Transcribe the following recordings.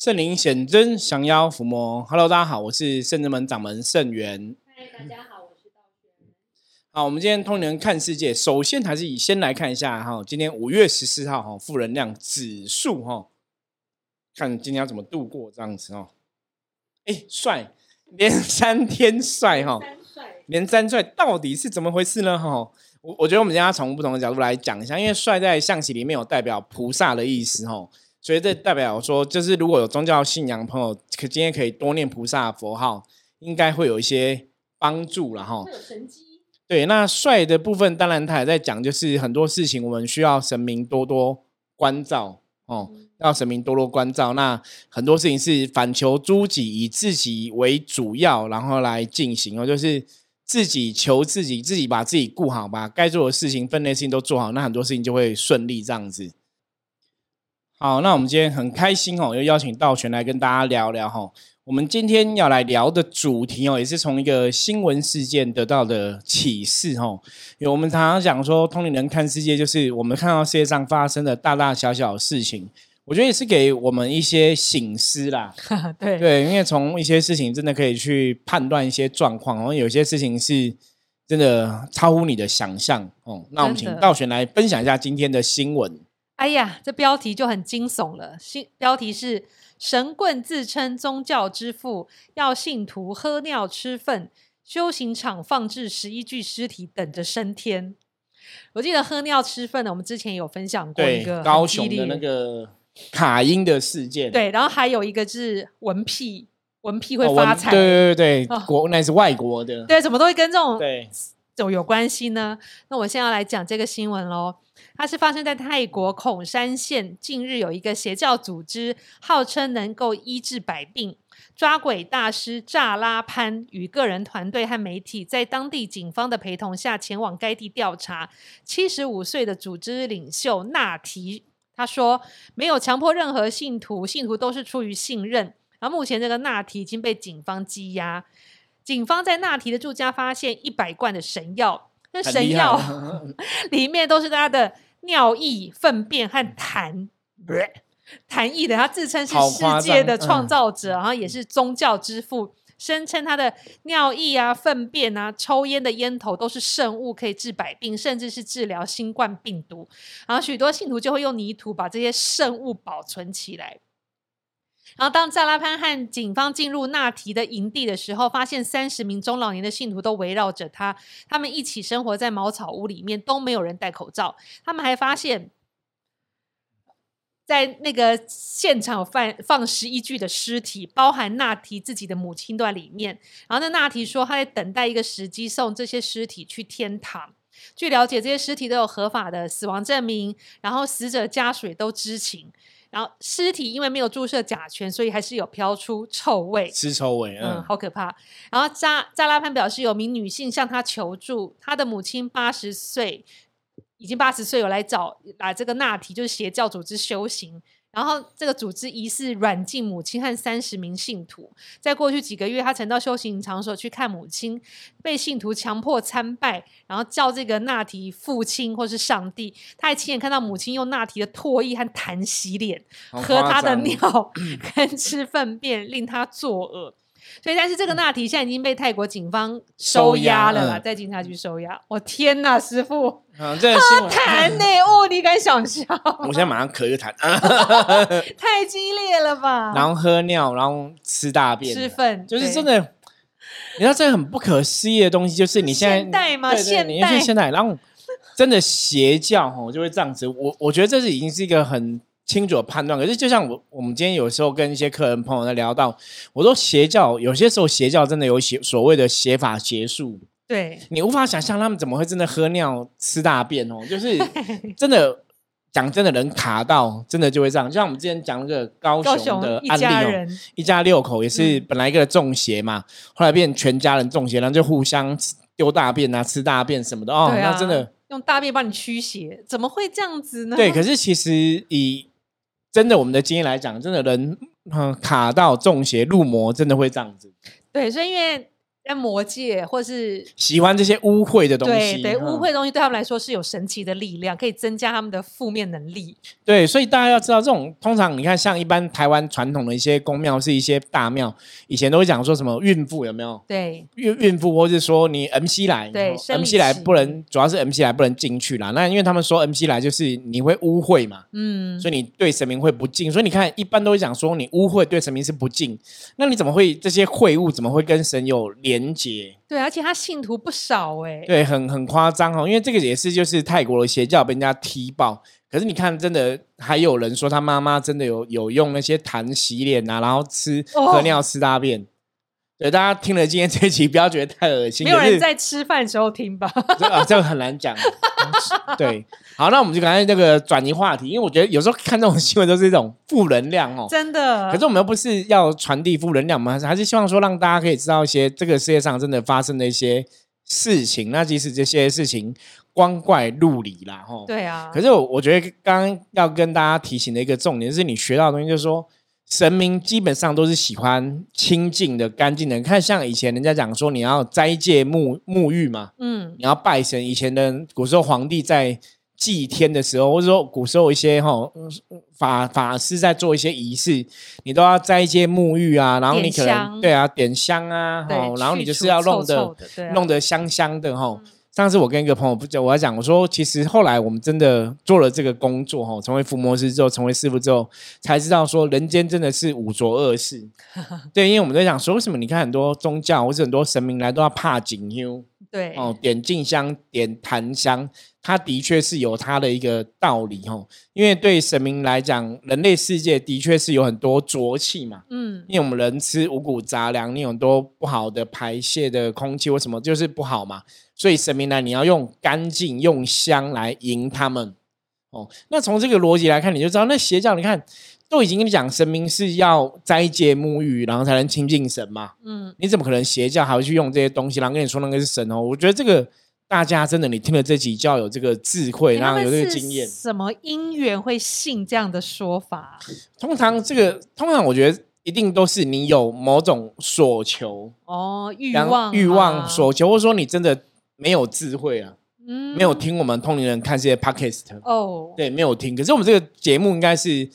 圣灵显真，降妖伏魔。Hello，大家好，我是圣真门掌门圣元。嗨，大家好，我是道轩。好，我们今天通灵看世界，首先还是以先来看一下哈，今天五月十四号哈，负能量指数哈，看今天要怎么度过这样子哦。哎，帅，连三天帅哈，连三帅到底是怎么回事呢？哈，我我觉得我们今天要从不同的角度来讲一下，因为帅在象棋里面有代表菩萨的意思哈。所以这代表说，就是如果有宗教信仰的朋友，可今天可以多念菩萨佛号，应该会有一些帮助了哈。有神机。对，那帅的部分，当然他也在讲，就是很多事情我们需要神明多多关照哦，要神明多多关照。那很多事情是反求诸己，以自己为主要，然后来进行哦，就是自己求自己，自己把自己顾好，把该做的事情、分内事情都做好，那很多事情就会顺利这样子。好，那我们今天很开心哦，又邀请道玄来跟大家聊聊哈。我们今天要来聊的主题哦，也是从一个新闻事件得到的启示哦。因为我们常常讲说，通灵人看世界，就是我们看到世界上发生的大大小小的事情，我觉得也是给我们一些醒思啦。对对，因为从一些事情真的可以去判断一些状况，然后有些事情是真的超乎你的想象哦。那我们请道玄来分享一下今天的新闻。哎呀，这标题就很惊悚了。新标题是“神棍自称宗教之父，要信徒喝尿吃粪，修行场放置十一具尸体等着升天”。我记得喝尿吃粪呢，我们之前有分享过一个高雄的那个卡因的事件，对，然后还有一个是文屁，文屁会哦，发财，我对对对对，哦国那是外国的，对，怎么都会跟这种对有有关系呢？那我现在要来讲这个新闻喽。它是发生在泰国孔山县，近日有一个邪教组织，号称能够医治百病。抓鬼大师扎拉潘与个人团队和媒体，在当地警方的陪同下，前往该地调查。七十五岁的组织领袖纳提他说，没有强迫任何信徒，信徒都是出于信任。然后目前这个纳提已经被警方羁押。警方在纳提的住家发现一百罐的神药，那神药 里面都是他的尿液、粪便和痰。痰液的，他自称是世界的创造者，然后也是宗教之父，声称他的尿液啊、粪便啊、抽烟的烟头都是圣物，可以治百病，甚至是治疗新冠病毒。然后许多信徒就会用泥土把这些圣物保存起来。然后，当扎拉潘和警方进入纳提的营地的时候，发现三十名中老年的信徒都围绕着他，他们一起生活在茅草屋里面，都没有人戴口罩。他们还发现，在那个现场放放十一具的尸体，包含纳提自己的母亲都在里面。然后，那纳提说他在等待一个时机送这些尸体去天堂。据了解，这些尸体都有合法的死亡证明，然后死者家属也都知情。然后尸体因为没有注射甲醛，所以还是有飘出臭味。尸臭味，嗯，嗯，好可怕。然后扎扎拉潘表示，有名女性向他求助，他的母亲八十岁，已经八十岁，有来找来这个纳提，就是邪教组织修行。然后这个组织疑似软禁母亲和三十名信徒。在过去几个月，他曾到修行场所去看母亲，被信徒强迫参拜，然后叫这个纳提父亲或是上帝。他还亲眼看到母亲用纳提的唾液和痰洗脸，喝他的尿 跟吃粪便，令他作恶。所以，但是这个纳提现在已经被泰国警方收押了啦，嗯在警察局收押。我天哪，师傅，啊，这个新闻，痰呢？哦，你敢想象？我现在马上咳个痰，太激烈了吧？然后喝尿，然后吃大便，吃粪，就是真。的，你知道这个很不可思议的东西，就是你现在现代吗对对现你现代现代，然后真的邪教哦就会这样子，我我觉得这是已经是一个很清楚的判断。可是就像我我们今天有时候跟一些客人朋友在聊到，我说邪教有些时候邪教真的有邪所谓的邪法邪术，对，你无法想象他们怎么会真的喝尿吃大便哦，就是真的。讲真的，人卡到真的就会这样，就像我们之前讲那个高高雄的案例一家六口也是嗯本来一个中邪嘛，后来变全家人中邪，然后就互相吃丢大便啊、吃大便什么的哦，啊那真的用大便帮你驱邪，怎么会这样子呢？对。可是其实以真的我们的经验来讲，真的人嗯卡到中邪入魔，真的会这样子。对，所以因为在魔界或是喜欢这些污秽的东对对西嗯污秽的东西，对他们来说是有神奇的力量，可以增加他们的负面能力。对，所以大家要知道，这种通常你看，像一般台湾传统的一些宫庙，是一些大庙，以前都会讲说什么孕妇有没有？对孕孕妇，或是说你 MC 来，哦对 MC 来不能，主要是 MC 来不能进去啦。那因为他们说 MC 来就是你会污秽嘛，嗯，所以你对神明会不敬。所以你看，一般都会讲说你污秽对神明是不敬，那你怎么会这些秽物怎么会跟神有连结？对，而且他信徒不少哎、对，很很夸张哦，因为这个也是就是泰国的邪教被人家踢爆。可是你看，真的还有人说他妈妈真的有有用那些痰洗脸啊，然后吃哦喝尿吃大便。对，大家听了今天这一集，不要觉得太恶心。没有人在吃饭时候听吧？这啊，这个很难讲。对，好，那我们就赶快那个转移话题，因为我觉得有时候看这种新闻都是一种负能量哦。真的。可是我们又不是要传递负能量，我们还是还是希望说让大家可以知道一些这个世界上真的发生的一些事情。那即使这些事情光怪陆离啦，吼。对啊，可是我我觉得刚刚要跟大家提醒的一个重点是，你学到的东西就是说，神明基本上都是喜欢清净的、干净的。你看，像以前人家讲说，你要斋戒沐沐浴嘛，嗯，你要拜神。以前的古时候皇帝在祭天的时候，或者说古时候一些哈法法师在做一些仪式，你都要斋戒沐浴啊，然后你可能对啊点香啊，哦，然后你就是要弄臭的臭的对啊弄得香香的哈。上次我跟一个朋友不讲，我要讲，我说其实后来我们真的做了这个工作哈，成为伏魔师之后，成为师傅之后，才知道说人间真的是五浊恶世。对，因为我们在讲说，为什么你看很多宗教或者很多神明来都要怕景幽对，哦，点静香、点檀香，它的确是有它的一个道理哦。因为对神明来讲，人类世界的确是有很多浊气嘛。嗯，因为我们人吃五谷杂粮，你有很多不好的排泄的空气，或什么就是不好嘛？所以神明来，你要用干净、用香来迎他们。哦，那从这个逻辑来看，你就知道那邪教，你看都已经跟你讲，神明是要斋戒沐浴，然后才能亲近神嘛。嗯，你怎么可能邪教还会去用这些东西，然后跟你说那个是神哦？我觉得这个大家真的，你听了这集就要有这个智慧，然后有这个经验。什么因缘会信这样的说法？通常这个，通常我觉得一定都是你有某种所求，哦，欲望，欲望所，求，或者说你真的没有智慧啊，嗯没有听我们通灵人看这些 podcast，哦，对，没有听。可是我们这个节目应该是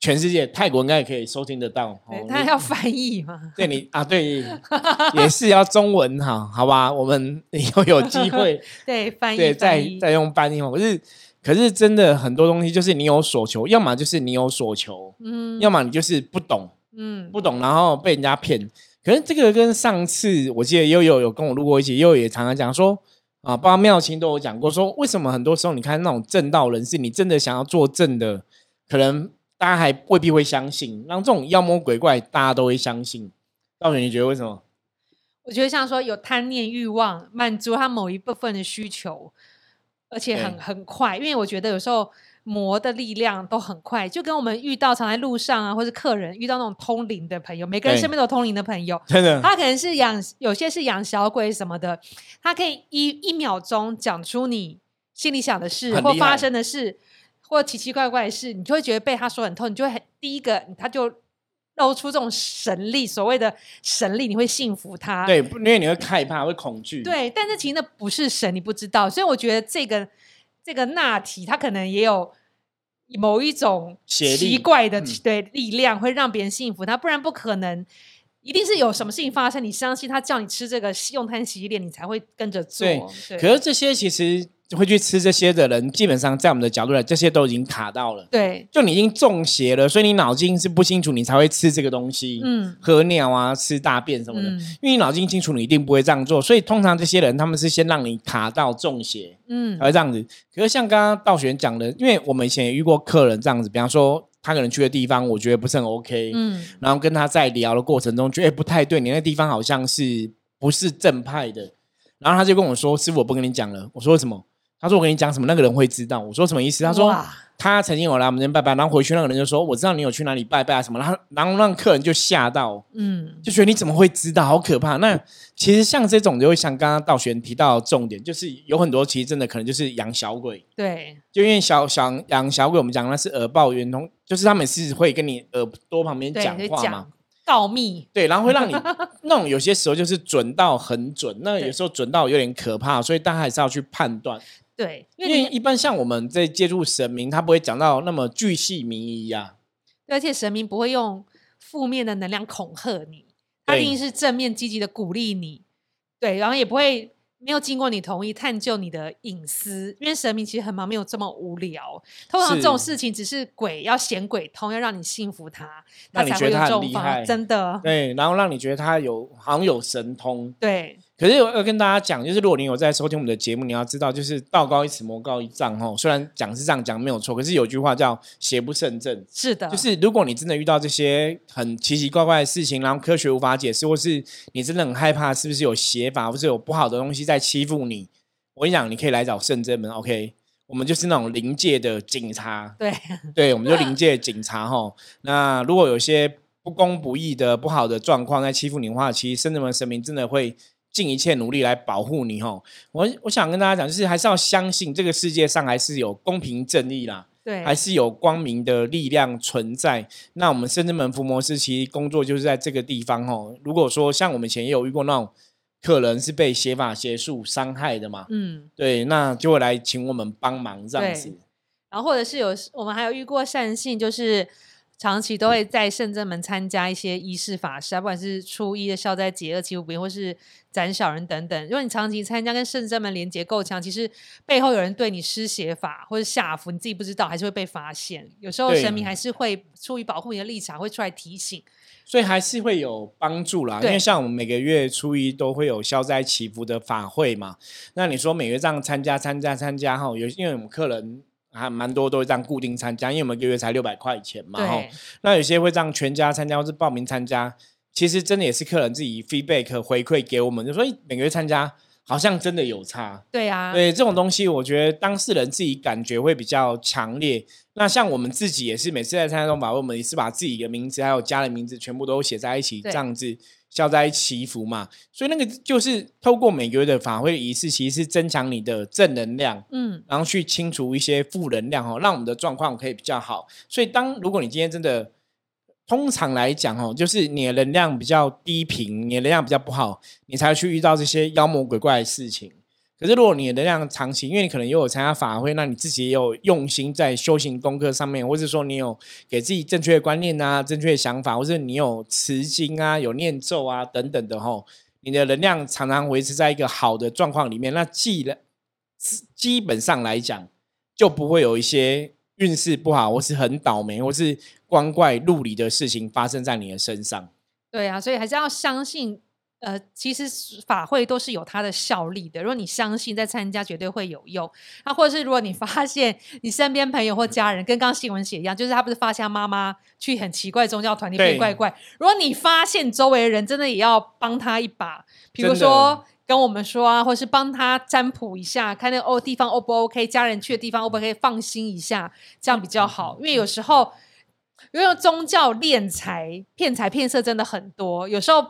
全世界泰国应该也可以收听得到。他要翻译嘛？对你啊，对，也是要中文哈，好吧？我们以后有机会。对，翻译，对，再再用翻译嘛。可是可是真的很多东西就是你有所求，要么就是你有所求，嗯，要么你就是不懂，嗯，不懂然后被人家骗。可是这个跟上次我记得悠悠有跟我录过一集，悠悠也常常讲说啊，包括妙清都有讲过，说为什么很多时候你看那种正道人士，你真的想要做正的，可能大家还未必会相信，让这种妖魔鬼怪大家都会相信。道玄，你觉得为什么？我觉得像说有贪念欲望，满足他某一部分的需求，而且很对很快，因为我觉得有时候魔的力量都很快，就跟我们遇到常在路上啊，或是客人遇到那种通灵的朋友，每个人身边都有通灵的朋友，真的，他可能是养，有些是养小鬼什么的，他可以一一秒钟讲出你心里想的事或发生的事，或奇奇怪怪的事，你就会觉得被他说很痛，你就会很第一个他就露出这种神力，所谓的神力，你会信服他。对，因为你会害怕，会恐惧。对，但是其实那不是神，你不知道，所以我觉得这个这个纳提他可能也有某一种奇怪的、嗯对力量，会让别人幸福他，不然不可能。一定是有什么事情发生，你相信他叫你吃这个用餐洗衣脸，你才会跟着做。对对可是这些其实会去吃这些的人，基本上在我们的角度来，这些都已经卡到了。对，就你已经中邪了，所以你脑筋是不清楚，你才会吃这个东西，嗯喝尿啊、吃大便什么的。嗯因为你脑筋清楚，你一定不会这样做。所以通常这些人，他们是先让你卡到中邪，嗯才会这样子。可是像刚刚道玄讲的，因为我们以前也遇过客人这样子，比方说他可能去的地方，我觉得不是很 OK，、嗯然后跟他在聊的过程中，觉得、欸、不太对，你那地方好像是不是正派的，然后他就跟我说：“师傅，我不跟你讲了。”我说：“为什么？”他说：“我跟你讲什么，那个人会知道。”我说：“什么意思？”他说：“他曾经有来我们这边拜拜，然后回去那个人就说：‘我知道你有去哪里拜拜啊什么。’然后然后让客人就吓到，嗯就觉得你怎么会知道？好可怕！那其实像这种，就会像刚刚道玄提到的重点，就是有很多其实真的可能就是养小鬼。对，就因为小小养小鬼，我们讲那是耳报圆通，就是他们是会跟你耳朵旁边讲话嘛。告密，对，然后会让你 那种有些时候就是准到很准，那有时候准到有点可怕，所以大家还是要去判断。对，因为一般像我们在接触神明，他不会讲到那么巨细靡遗呀。而且神明不会用负面的能量恐吓你，他一定是正面积极的鼓励你。对，然后也不会。没有经过你同意探究你的隐私，因为神明其实很忙，没有这么无聊。通常这种事情只是鬼要显鬼通，要让你信服他，他才会有这种厉害。真的，对，然后让你觉得他有好像有神通。对。可是我要跟大家讲，就是如果你有在收听我们的节目，你要知道，就是道高一尺，魔高一丈。吼，虽然讲是这样讲没有错，可是有句话叫“邪不胜正”。是的，就是如果你真的遇到这些很奇奇怪怪的事情，然后科学无法解释，或是你真的很害怕，是不是有邪法，或是有不好的东西在欺负你？我跟你讲，你可以来找圣真门，OK？我们就是那种临界的警察。对，对，我们就临界警察。吼，那如果有些不公不义的不好的状况在欺负你的话，其实圣真门神明真的会。尽一切努力来保护你吼，我我想跟大家讲，就是还是要相信这个世界上还是有公平正义啦，对，还是有光明的力量存在。那我们深圳门福摩斯其实工作就是在这个地方哦。如果说像我们以前也有遇过那种客人是被邪法邪术伤害的嘛，嗯，对，那就会来请我们帮忙这样子。然后或者是有我们还有遇过善信，就是。长期都会在圣真门参加一些仪式法事啊，不管是初一的消灾解厄祈福不或是斩小人等等。如果你长期参加跟圣真门连接够强，其实背后有人对你施邪法或者下符，你自己不知道，还是会被发现。有时候神明还是会出于保护你的立场，会出来提醒，所以还是会有帮助啦。因为像我们每个月初一都会有消灾祈福的法会嘛，那你说每月这样参加参加参加哈，有因为我们客人。还蛮多都会这样固定参加，因为我们一个月才六百块钱嘛。吼，那有些会让全家参加或是报名参加，其实真的也是客人自己 feedback 回馈给我们，就说每个月参加好像真的有差。对啊，对这种东西，我觉得当事人自己感觉会比较强烈。那像我们自己也是每次在参加中法会，我们也是把自己的名字还有家人名字全部都写在一起，这样子。消灾祈福嘛，所以那个就是透过每个月的法会仪式，其实是增强你的正能量，嗯，然后去清除一些负能量哦，让我们的状况可以比较好。所以，当如果你今天真的，通常来讲哦，就是你的能量比较低频，你的能量比较不好，你才会去遇到这些妖魔鬼怪的事情。可是，如果你的能量长期，因为你可能又有参加法会，那你自己也有用心在修行功课上面，或者说你有给自己正确的观念啊、正确的想法，或者你有持经啊、有念咒啊等等的吼，你的能量常常维持在一个好的状况里面，那既然基本上来讲，就不会有一些运势不好，或是很倒霉，或是光怪陆离的事情发生在你的身上。对啊，所以还是要相信。呃，其实法会都是有它的效力的。如果你相信，在参加绝对会有用。那或者是如果你 发现你身边朋友或家人跟刚刚新闻写一样，就是他不是发现妈妈去很奇怪宗教团体变怪怪。如果你发现周围的人真的也要帮他一把，比如说跟我们说啊，或是帮他占卜一下，看那个哦地方 O 不 OK，家人去的地方 O 不 OK，放心一下，这样比较好。因为有时候因为宗教敛财、骗财骗色真的很多，有时候。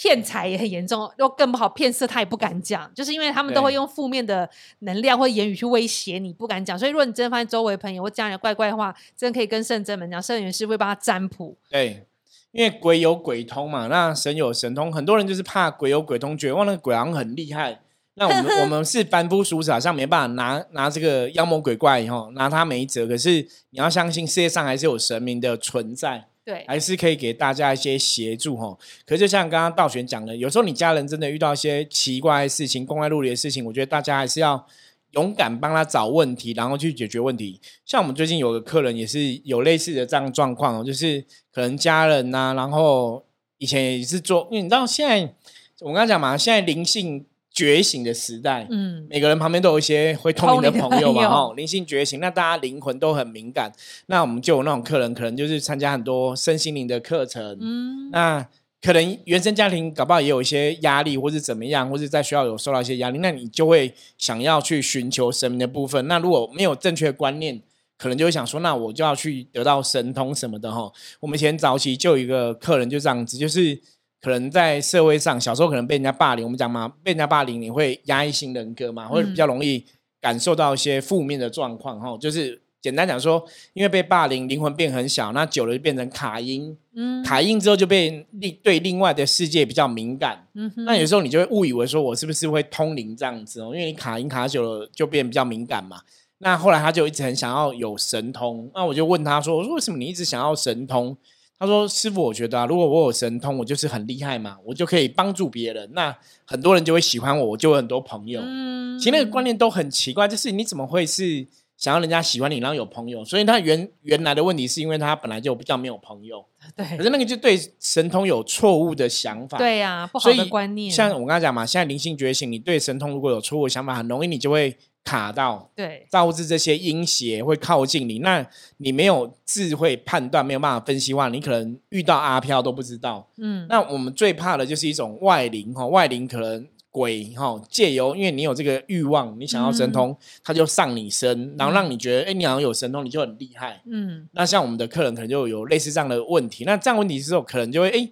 骗财也很严重，又更不好骗色，他也不敢讲，就是因为他们都会用负面的能量或言语去威胁你，不敢讲。所以，如果你真的发现周围朋友或家人怪怪的话，真的可以跟圣真门讲，圣元师会帮他占卜。对，因为鬼有鬼通嘛，那神有神通，很多人就是怕鬼有鬼通，觉得哇那个鬼王很厉害。那我们 我们是凡夫俗子，好像没办法拿拿这个妖魔鬼怪后拿他没辙。可是你要相信，世界上还是有神明的存在。对，还是可以给大家一些协助哈。可是就像刚刚道玄讲的，有时候你家人真的遇到一些奇怪的事情、光怪陆离的事情，我觉得大家还是要勇敢帮他找问题，然后去解决问题。像我们最近有个客人也是有类似的这样状况，就是可能家人呐，然后以前也是做，因为你知道现在我刚刚讲嘛，现在灵性。觉醒的时代，嗯，每个人旁边都有一些会通灵的朋友嘛，哈，灵性觉醒，那大家灵魂都很敏感，那我们就有那种客人，可能就是参加很多身心灵的课程，嗯，那可能原生家庭搞不好也有一些压力，或是怎么样，或是在学校有受到一些压力，那你就会想要去寻求神明的部分。那如果没有正确观念，可能就会想说，那我就要去得到神通什么的，哈。我们以前早期就有一个客人就这样子，就是。可能在社会上，小时候可能被人家霸凌，我们讲嘛，被人家霸凌，你会压抑性人格嘛，或者比较容易感受到一些负面的状况哈，就是简单讲说，因为被霸凌，灵魂变很小，那久了就变成卡因，嗯卡因之后就被另对另外的世界比较敏感。嗯哼那有时候你就会误以为说我是不是会通灵这样子哦，因为你卡因卡久了就变比较敏感嘛。那后来他就一直很想要有神通，那我就问他说：“我说为什么你一直想要神通？”他说：“师傅，我觉得啊，如果我有神通，我就是很厉害嘛，我就可以帮助别人，那很多人就会喜欢我，我就有很多朋友。嗯其实那个观念都很奇怪，就是你怎么会是想要人家喜欢你，然后有朋友？所以他原原来的问题是因为他本来就比较没有朋友，对可是那个就对神通有错误的想法。对呀，不好的观念，像我刚才讲嘛，现在灵性觉醒，你对神通如果有错误的想法，很容易你就会卡到，对导致这些阴邪会靠近你。那你没有智慧判断，没有办法分析的话，你可能遇到阿飘都不知道。嗯那我们最怕的就是一种外灵哈，外灵可能鬼哈借由，因为你有这个欲望，你想要神通，他就上你身，然后让你觉得，哎、你好像有神通，你就很厉害。嗯那像我们的客人可能就有类似这样的问题，那这样问题之后，可能就会，哎、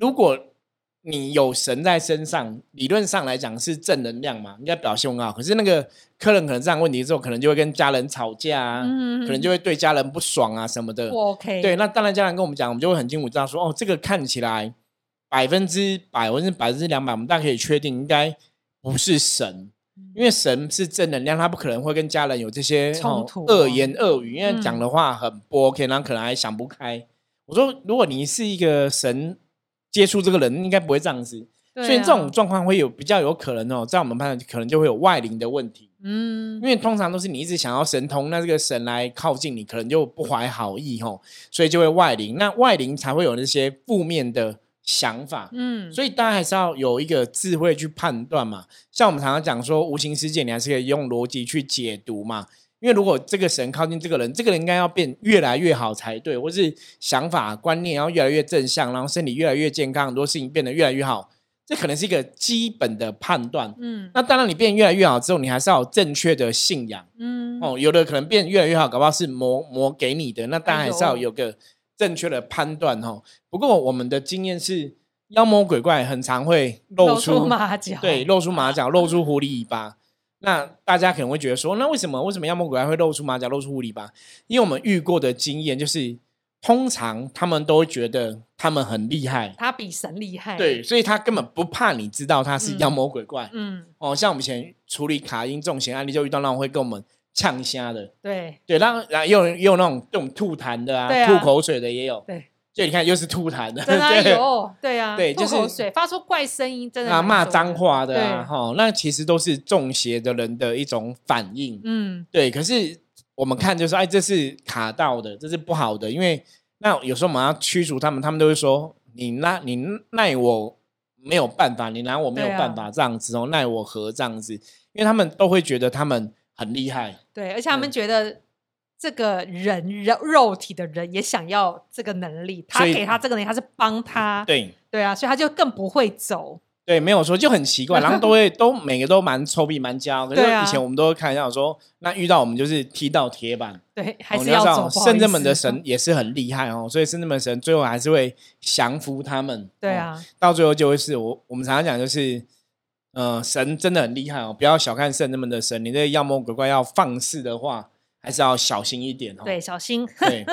如果你有神在身上，理论上来讲是正能量嘛，应该表现很好。可是那个客人可能这样问题之后，可能就会跟家人吵架啊，嗯可能就会对家人不爽啊什么的。不 OK，对，那当然家人跟我们讲，我们就会很清楚知道说，哦，这个看起来百分之百或者是百分之两百，我们大概可以确定应该不是神，因为神是正能量，他不可能会跟家人有这些哦冲突恶言恶语，因为嗯讲的话很不 OK，然后可能还想不开。我说，如果你是一个神接触这个人，应该不会这样子。所以这种状况会有比较有可能哦，在我们判断可能就会有外灵的问题。嗯因为通常都是你一直想要神通，那这个神来靠近你，可能就不怀好意吼，所以就会外灵。那外灵才会有那些负面的想法，嗯，所以大家还是要有一个智慧去判断嘛。像我们常常讲说，无形世界你还是可以用逻辑去解读嘛。因为如果这个神靠近这个人，这个人应该要变越来越好才对，或是想法观念要越来越正向，然后身体越来越健康，很多事情变得越来越好，这可能是一个基本的判断。嗯那当然，你变越来越好之后，你还是要有正确的信仰嗯哦。有的可能变越来越好，搞不好是魔魔给你的，那当然还是要有个正确的判断哦。不过我们的经验是，妖魔鬼怪很常会露出马脚，对，露出马脚，露出狐狸尾巴。那大家可能会觉得说，那为什么为什么妖魔鬼怪会露出马脚、露出狐狸吧？因为我们遇过的经验就是，通常他们都会觉得他们很厉害，他比神厉害，对，，所以他根本不怕你知道他是嗯。妖魔鬼怪。嗯，哦，像我们以前处理卡因重型案例，就遇到那种会跟我们呛虾的，对。对，然后然后也有也有那种这种吐痰的啊，啊。吐口水的也有，对，就你看又是吐痰的，真的哎对。有，对啊，对就是吐口水发出怪声音，真的啊骂脏，话的哈，那其实都是中邪的人的一种反应，嗯。对，可是我们看就是，哎，这是卡到的，这是不好的，因为那有时候我们要驱逐他们，他们都会说你那你奈我没有办法，你拿我没有办法这样子哦，奈我何这样子，因为他们都会觉得他们很厉害，对，而且他们嗯觉得。这个人肉肉体的人也想要这个能力，他给他这个能力，他是帮他，对。对啊，所以他就更不会走。对，没有说，就很奇怪，然后都会 都每个都蛮臭屁蛮骄傲，可是对啊以前我们都会开玩笑说，那遇到我们就是踢到铁板，对，还是要走。圣正门的神也是很厉害哦，所以圣正门神最后还是会降服他们。哦，对啊，到最后就会是我我们常常讲就是，呃，神真的很厉害哦，不要小看圣正门的神，你这妖魔鬼怪要放肆的话，还是要小心一点哦。对，小心。对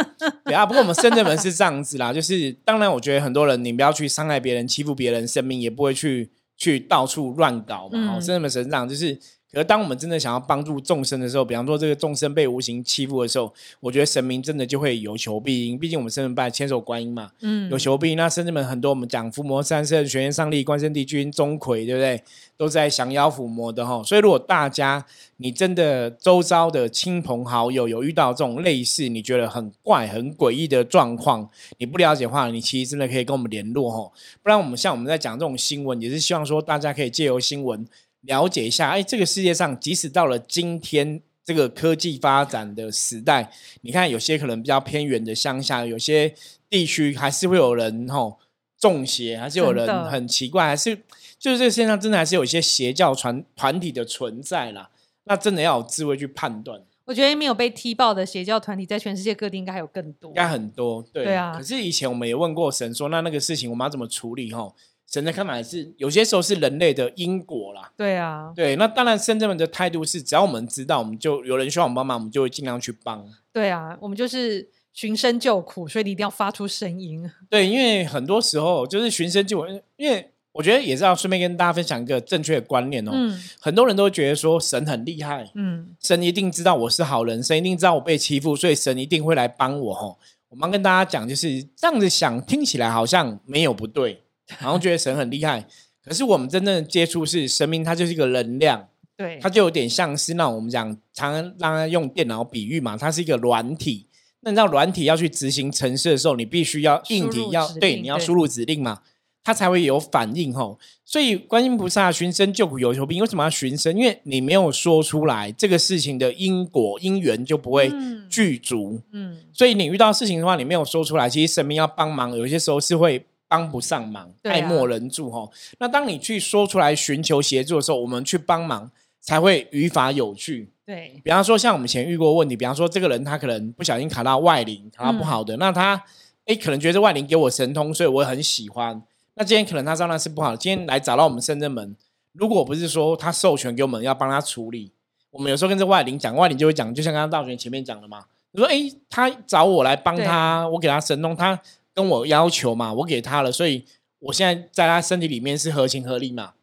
对啊，不过我们深圳人是这样子啦，就是当然，我觉得很多人你不要去伤害别人、欺负别人生命，也不会去去到处乱搞嘛。哦，嗯深圳门神长就是，可是当我们真的想要帮助众生的时候，比方说这个众生被无形欺负的时候，我觉得神明真的就会有求必应。毕竟我们深圳拜千手观音嘛，嗯有，求必应。那甚至们很多我们讲伏魔三圣、玄天上帝、关圣帝君、钟馗，对不对？都在降妖伏魔的哈。所以如果大家你真的周遭的亲朋好友有遇到这种类似你觉得很怪、很诡异的状况，你不了解的话，你其实真的可以跟我们联络哈。不然我们像我们在讲这种新闻，也是希望说大家可以借由新闻了解一下，哎，这个世界上即使到了今天。这个科技发展的时代，你看有些可能比较偏远的乡下，有些地区还是会有人吼中邪，还是有人很奇怪，还是就是这个世界上真的还是有一些邪教团团体的存在啦。那真的要有智慧去判断，我觉得没有被踢爆的邪教团体，在全世界各地应该还有更多应。该很多。对对啊可是以前我们也问过神说，那那个事情我们要怎么处理？吼，神的看法是有些时候是人类的因果啦。对啊，对，那当然，深圳们的态度是，只要我们知道，我们就有人需要我们帮忙，我们就会尽量去帮。对啊，我们就是寻声救苦，所以你一定要发出声音。对，因为很多时候就是寻声救苦，因为我觉得也是要顺便跟大家分享一个正确的观念哦。嗯很多人都觉得说神很厉害，嗯，神一定知道我是好人，神一定知道我被欺负，所以神一定会来帮我。吼，我们要跟大家讲，就是这样子想，听起来好像没有不对，好像觉得神很厉害。可是我们真正的接触是神明，它就是一个能量，对，它就有点像是那种我们讲常常让它用电脑比喻嘛，它是一个软体。那你知道软体要去执行程式的时候，你必须要硬输体要对你要输入指令嘛，它才会有反应吼。所以观音菩萨寻声救苦有求必应，为什么要寻声？因为你没有说出来这个事情的因果因缘就不会嗯具足。嗯，所以你遇到事情的话，你没有说出来，其实神明要帮忙，有些时候是会帮不上忙，爱莫能助哈。那当你去说出来寻求协助的时候，我们去帮忙才会语法有趣。对，比方说，像我们以前遇过问题，比方说这个人他可能不小心卡到外灵，卡到不好的，那他哎可能觉得这外灵给我神通，所以我很喜欢。那今天可能他知道那是不好的，今天来找到我们深圳门，如果不是说他授权给我们要帮他处理，我们有时候跟这外领讲，外领就会讲，就像刚刚道玄前面讲的嘛，你说诶他找我来帮他，我给他神通，他跟我要求嘛，我给他了，所以我现在在他身体里面是合情合理嘛。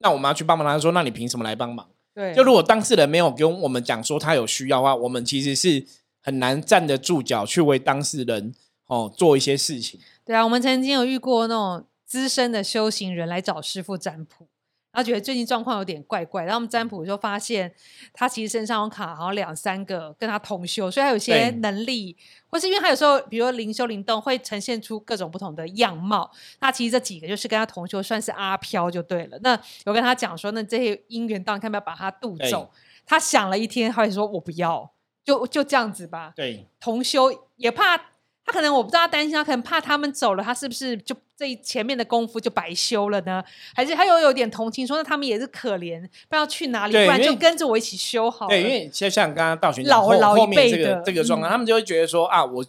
那我们要去帮忙他，说那你凭什么来帮忙？对，就如果当事人没有跟我们讲说他有需要的话，我们其实是很难站得住脚去为当事人哦做一些事情。对啊，我们曾经有遇过那种资深的修行人来找师傅占卜，然后觉得最近状况有点怪怪，然后我们占卜就发现他其实身上有卡好像两三个跟他同修，所以他有些能力，或是因为他有时候比如说灵修灵动会呈现出各种不同的样貌，那其实这几个就是跟他同修算是阿飘就对了。那有跟他讲说，那这些姻缘当然看要不要把他渡走，他想了一天，他会说我不要，就就这样子吧。对同修也怕他可能我不知道他担心他可能怕他们走了，他是不是就这前面的功夫就白修了呢？还是他又有点同情，说那他们也是可怜，不知道去哪里，不然就跟着我一起修好了。对，因为就像刚刚道玄老老一后面这个辈的这个状况，嗯他们就会觉得说啊，我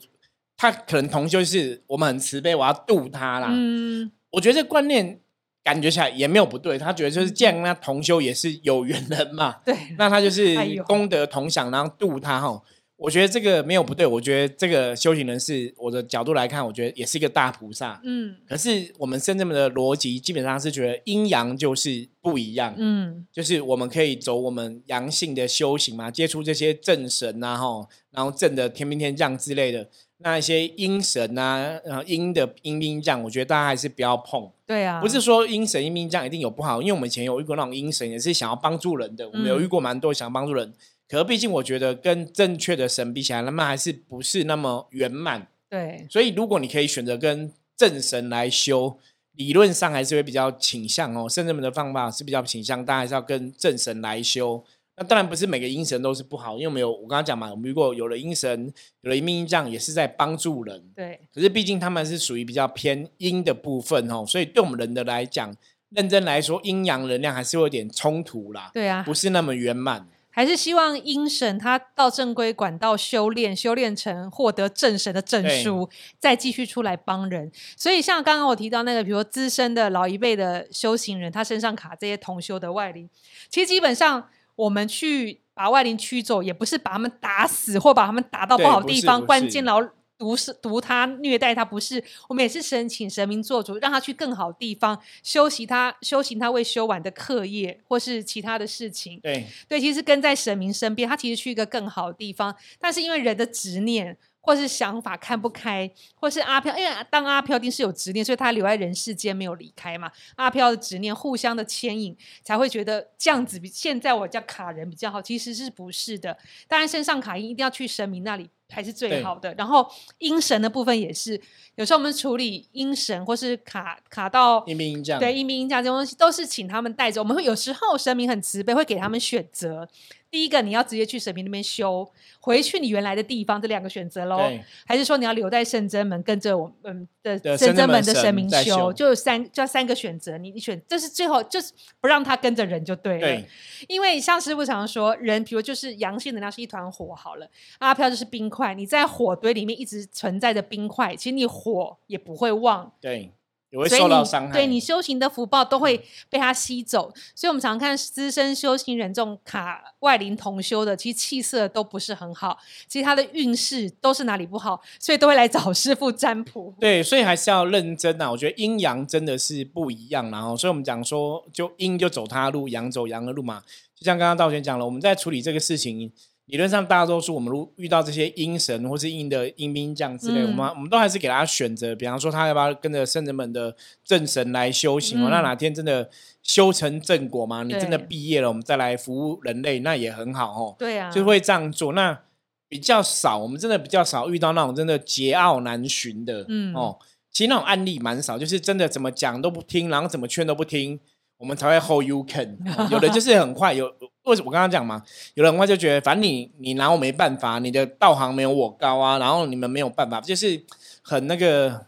他可能同修是我们很慈悲，我要度他啦。嗯，我觉得这观念感觉起来也没有不对，他觉得就是既然跟他同修也是有缘人嘛，对，那他就是功德同享，然后度他哈。我觉得这个没有不对，我觉得这个修行人士我的角度来看，我觉得也是一个大菩萨。嗯可是我们深圳的逻辑基本上是觉得阴阳就是不一样，嗯，就是我们可以走我们阳性的修行嘛，接触这些正神啊，吼，然后正的天兵天将之类的，那一些阴神啊，呃，阴的阴兵将，我觉得大家还是不要碰。对啊，不是说阴神阴兵将一定有不好，因为我们以前有遇过那种阴神，也是想要帮助人的，我们有遇过蛮多想要帮助人。可是毕竟我觉得跟正确的神比起来，他们还是不是那么圆满。对，所以如果你可以选择跟正神来修，理论上还是会比较倾向哦。圣人们的方法是比较倾向，大家还是要跟正神来修。那当然不是每个阴神都是不好，因为我们有我刚刚讲嘛，我们如果有了阴神，有了阴命阴将，也是在帮助人。对，可是毕竟他们是属于比较偏阴的部分哦，所以对我们人的来讲，认真来说，阴阳能量还是会有点冲突啦，对啊，不是那么圆满。还是希望阴神他到正规管道修炼，修炼成获得正神的证书，再继续出来帮人。所以像刚刚我提到那个，比如说资深的老一辈的修行人，他身上卡这些同修的外灵，其实基本上我们去把外灵驱走，也不是把他们打死或把他们打到不对好地方关进牢。毒是毒他虐待他，不是我们也是申请神明做主，让他去更好地方修习他修行他未修完的课业或是其他的事情。对对，其实跟在神明身边，他其实去一个更好的地方，但是因为人的执念或是想法看不开，或是阿飘，因为当阿飘一定是有执念，所以他留在人世间没有离开嘛。阿飘的执念互相的牵引，才会觉得这样子比现在我叫卡人比较好，其实是不是的。当然身上卡因一定要去神明那里才是最好的。然后阴神的部分也是，有时候我们处理阴神或是卡卡到阴兵阴将，对，阴兵阴将这种东西都是请他们带着。我们会有时候神明很慈悲，会给他们选择。第一个，你要直接去神明那边修，回去你原来的地方，这两个选择喽对。还是说你要留在圣真门，跟着我们的的圣真门的神神明修？修就有三，就三个选择，你你选，这是最后就是不让他跟着人就对了。对因为像师傅常说，人比如就是阳性能量是一团火好了，阿飘就是冰块，你在火堆里面一直存在着冰块，其实你火也不会旺。对也会受到伤害。对你修行的福报都会被它吸走。所以，我们常看资深修行人这种卡外灵同修的，其实气色都不是很好，其实他的运势都是哪里不好，所以都会来找师傅占卜。对，所以还是要认真啊！我觉得阴阳真的是不一样，然后，所以我们讲说，就阴就走他路，阳走阳的路嘛。就像刚刚道玄讲了，我们在处理这个事情。理论上，大多数我们如遇到这些阴神或是阴的阴兵将之类，我们我们都还是给他选择。比方说，他要不要跟着圣人们的正神来修行？那哪天真的修成正果嘛？你真的毕业了，我们再来服务人类，那也很好哦。对啊，就会这样做。那比较少，我们真的比较少遇到那种真的桀骜难驯的。嗯哦，其实那种案例蛮少，就是真的怎么讲都不听，然后怎么劝都不听。我们才会 hold you can，有的就是很快有，为什么我刚刚讲嘛？有人会就觉得，反正你你拿我没办法，你的道行没有我高啊，然后你们没有办法，就是很那个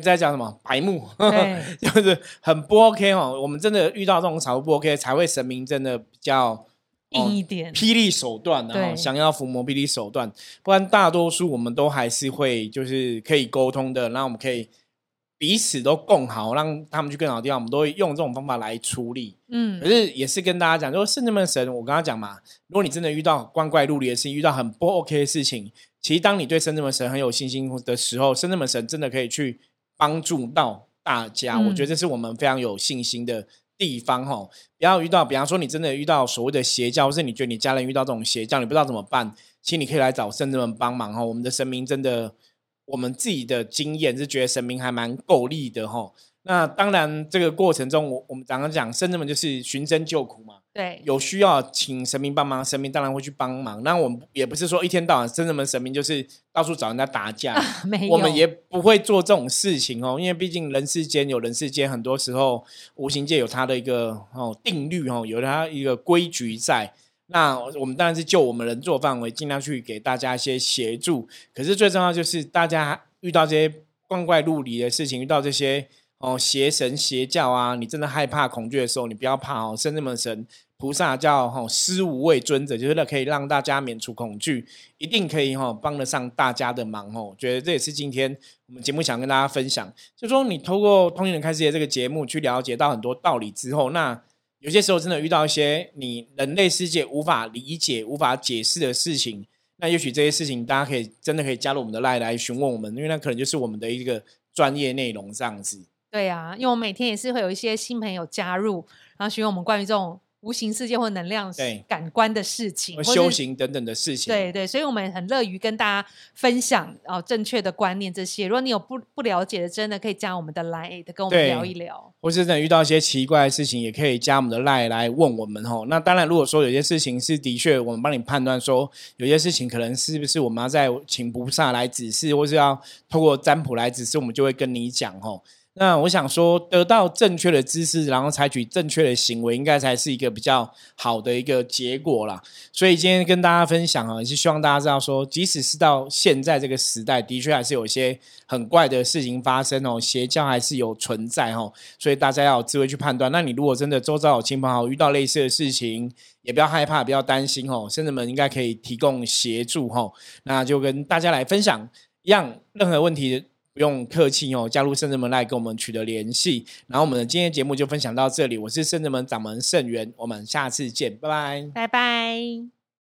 在讲什么白目，就是很不 OK 哦。我们真的遇到这种场合不 OK，才会神明真的比较硬一点，霹雳手段，然后想要伏魔霹雳手段，不然大多数我们都还是会就是可以沟通的，那我们可以。彼此都共好，让他们去更好的地方，我们都会用这种方法来处理。嗯，可是也是跟大家讲，就是圣人们神，我刚刚讲嘛，如果你真的遇到光怪陆离的事情，遇到很不 OK 的事情，其实当你对圣人们神很有信心的时候，圣人们神真的可以去帮助到大家。我觉得这是我们非常有信心的地方哈。不要遇到，比方说你真的遇到所谓的邪教，或是你觉得你家人遇到这种邪教，你不知道怎么办，其实你可以来找圣人们帮忙哈。我们的神明真的。我们自己的经验是觉得神明还蛮够力的哈。那当然，这个过程中，我我们刚刚讲，圣人们就是寻声救苦嘛。对，有需要请神明帮忙，神明当然会去帮忙。那我们也不是说一天到晚圣人们神明就是到处找人家打架，没有，我们也不会做这种事情哦。因为毕竟人世间有人世间，很多时候无形界有它的一个哦定律哦，有它一个规矩在。那我们当然是就我们能做范围，尽量去给大家一些协助。可是最重要就是大家遇到这些光怪陆离的事情，遇到这些哦邪神邪教啊，你真的害怕恐惧的时候，你不要怕哦。圣人们神菩萨叫哈施无畏尊者，就是可以让大家免除恐惧，一定可以哈帮得上大家的忙哦。觉得这也是今天我们节目想跟大家分享，就说你透过通灵人开世界这个节目去了解到很多道理之后，那。有些时候真的遇到一些你人类世界无法理解、无法解释的事情，那也许这些事情大家可以真的可以加入我们的 line 来询问我们，因为那可能就是我们的一个专业内容这样子。对啊，因为我每天也是会有一些新朋友加入，然后询问我们关于这种。无形世界或能量、感官的事情、修行等等的事情，对对，所以我们很乐于跟大家分享哦正确的观念这些。如果你有不不了解的，真的可以加我们的 Line 跟我们聊一聊。或是真的遇到一些奇怪的事情，也可以加我们的 Line 来问我们哦。那当然，如果说有些事情是的确我们帮你判断说，有些事情可能是不是我们要在请菩萨来指示，或是要透过占卜来指示，我们就会跟你讲哦。那我想说，得到正确的知识，然后采取正确的行为，应该才是一个比较好的一个结果啦。所以今天跟大家分享啊，也是希望大家知道说，即使是到现在这个时代，的确还是有一些很怪的事情发生哦，邪教还是有存在哦。所以大家要有智慧去判断。那你如果真的周遭有亲朋好友遇到类似的事情，也不要害怕，不要担心哦，圣人们应该可以提供协助哦。那就跟大家来分享一样，任何问题。不用客气哦，加入圣人门来跟我们取得联系。然后我们的今天节目就分享到这里，我是圣人门掌门圣元，我们下次见，拜拜，拜拜。